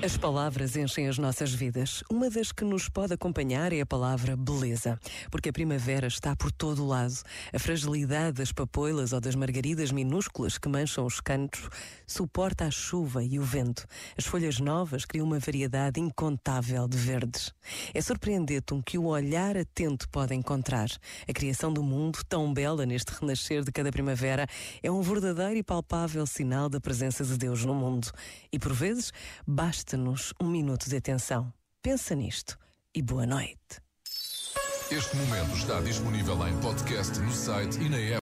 As palavras enchem as nossas vidas. Uma das que nos pode acompanhar é a palavra beleza, porque a primavera está por todo o lado. A fragilidade das papoilas ou das margaridas minúsculas que mancham os cantos suporta a chuva e o vento. As folhas novas criam uma variedade incontável de verdes. É surpreendente o que o olhar atento pode encontrar. A criação do mundo, tão bela neste renascer de cada primavera, é um verdadeiro e palpável sinal da presença de Deus no mundo. E por vezes, basta Basta-nos um minuto de atenção. Pensa nisto e boa noite. Este momento está disponível em podcast no site e na app.